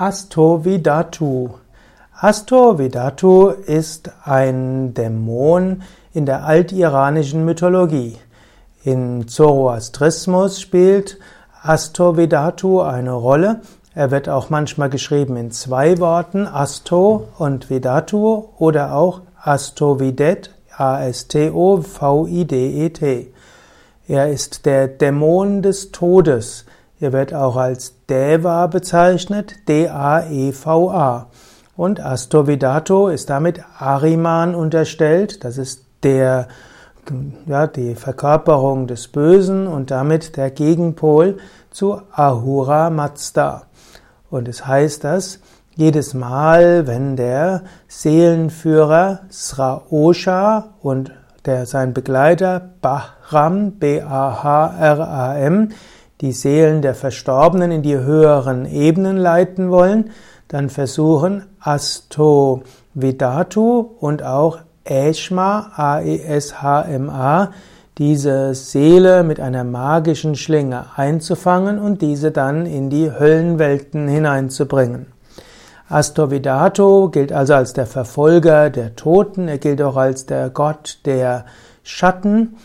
Astovidatu. Astovidatu ist ein Dämon in der altiranischen Mythologie. In Zoroastrismus spielt Astovidatu eine Rolle. Er wird auch manchmal geschrieben in zwei Worten, Asto und Vidatu oder auch Astovidet, A-S-T-O-V-I-D-E-T. Er ist der Dämon des Todes. Er wird auch als Deva bezeichnet, D-A-E-V-A. Und Astovidato ist damit Ariman unterstellt. Das ist der, ja, die Verkörperung des Bösen und damit der Gegenpol zu Ahura Mazda. Und es heißt das, jedes Mal, wenn der Seelenführer Sraosha und der, sein Begleiter Bahram, B-A-H-R-A-M, die Seelen der Verstorbenen in die höheren Ebenen leiten wollen, dann versuchen Asto Vidatu und auch Eshma, A-E-S-H-M-A, diese Seele mit einer magischen Schlinge einzufangen und diese dann in die Höllenwelten hineinzubringen. Astovidato gilt also als der Verfolger der Toten, er gilt auch als der Gott der Schatten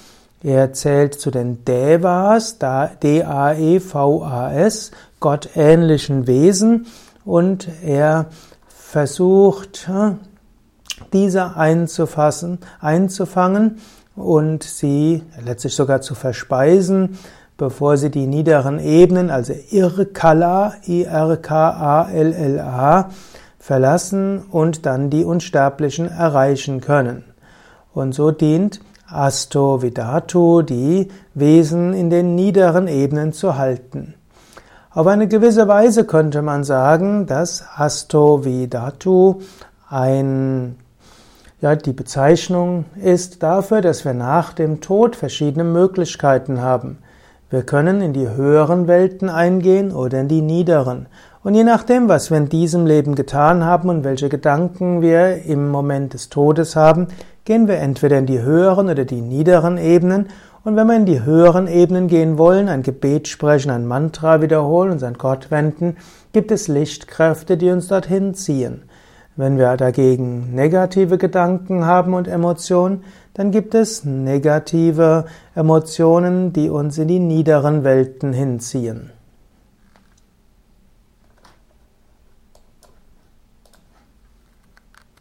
er zählt zu den Devas, D-A-E-V-A-S, gottähnlichen Wesen, und er versucht, diese einzufassen, einzufangen und sie letztlich sogar zu verspeisen, bevor sie die niederen Ebenen, also Irkala, I-R-K-A-L-L-A, verlassen und dann die Unsterblichen erreichen können. Und so dient Asto Vidatu, die Wesen in den niederen Ebenen zu halten. Auf eine gewisse Weise könnte man sagen, dass Asto Vidatu ein, ja, die Bezeichnung ist dafür, dass wir nach dem Tod verschiedene Möglichkeiten haben. Wir können in die höheren Welten eingehen oder in die niederen. Und je nachdem, was wir in diesem Leben getan haben und welche Gedanken wir im Moment des Todes haben, gehen wir entweder in die höheren oder die niederen Ebenen. Und wenn wir in die höheren Ebenen gehen wollen, ein Gebet sprechen, ein Mantra wiederholen, uns an Gott wenden, gibt es Lichtkräfte, die uns dorthin ziehen. Wenn wir dagegen negative Gedanken haben und Emotionen, dann gibt es negative Emotionen, die uns in die niederen Welten hinziehen.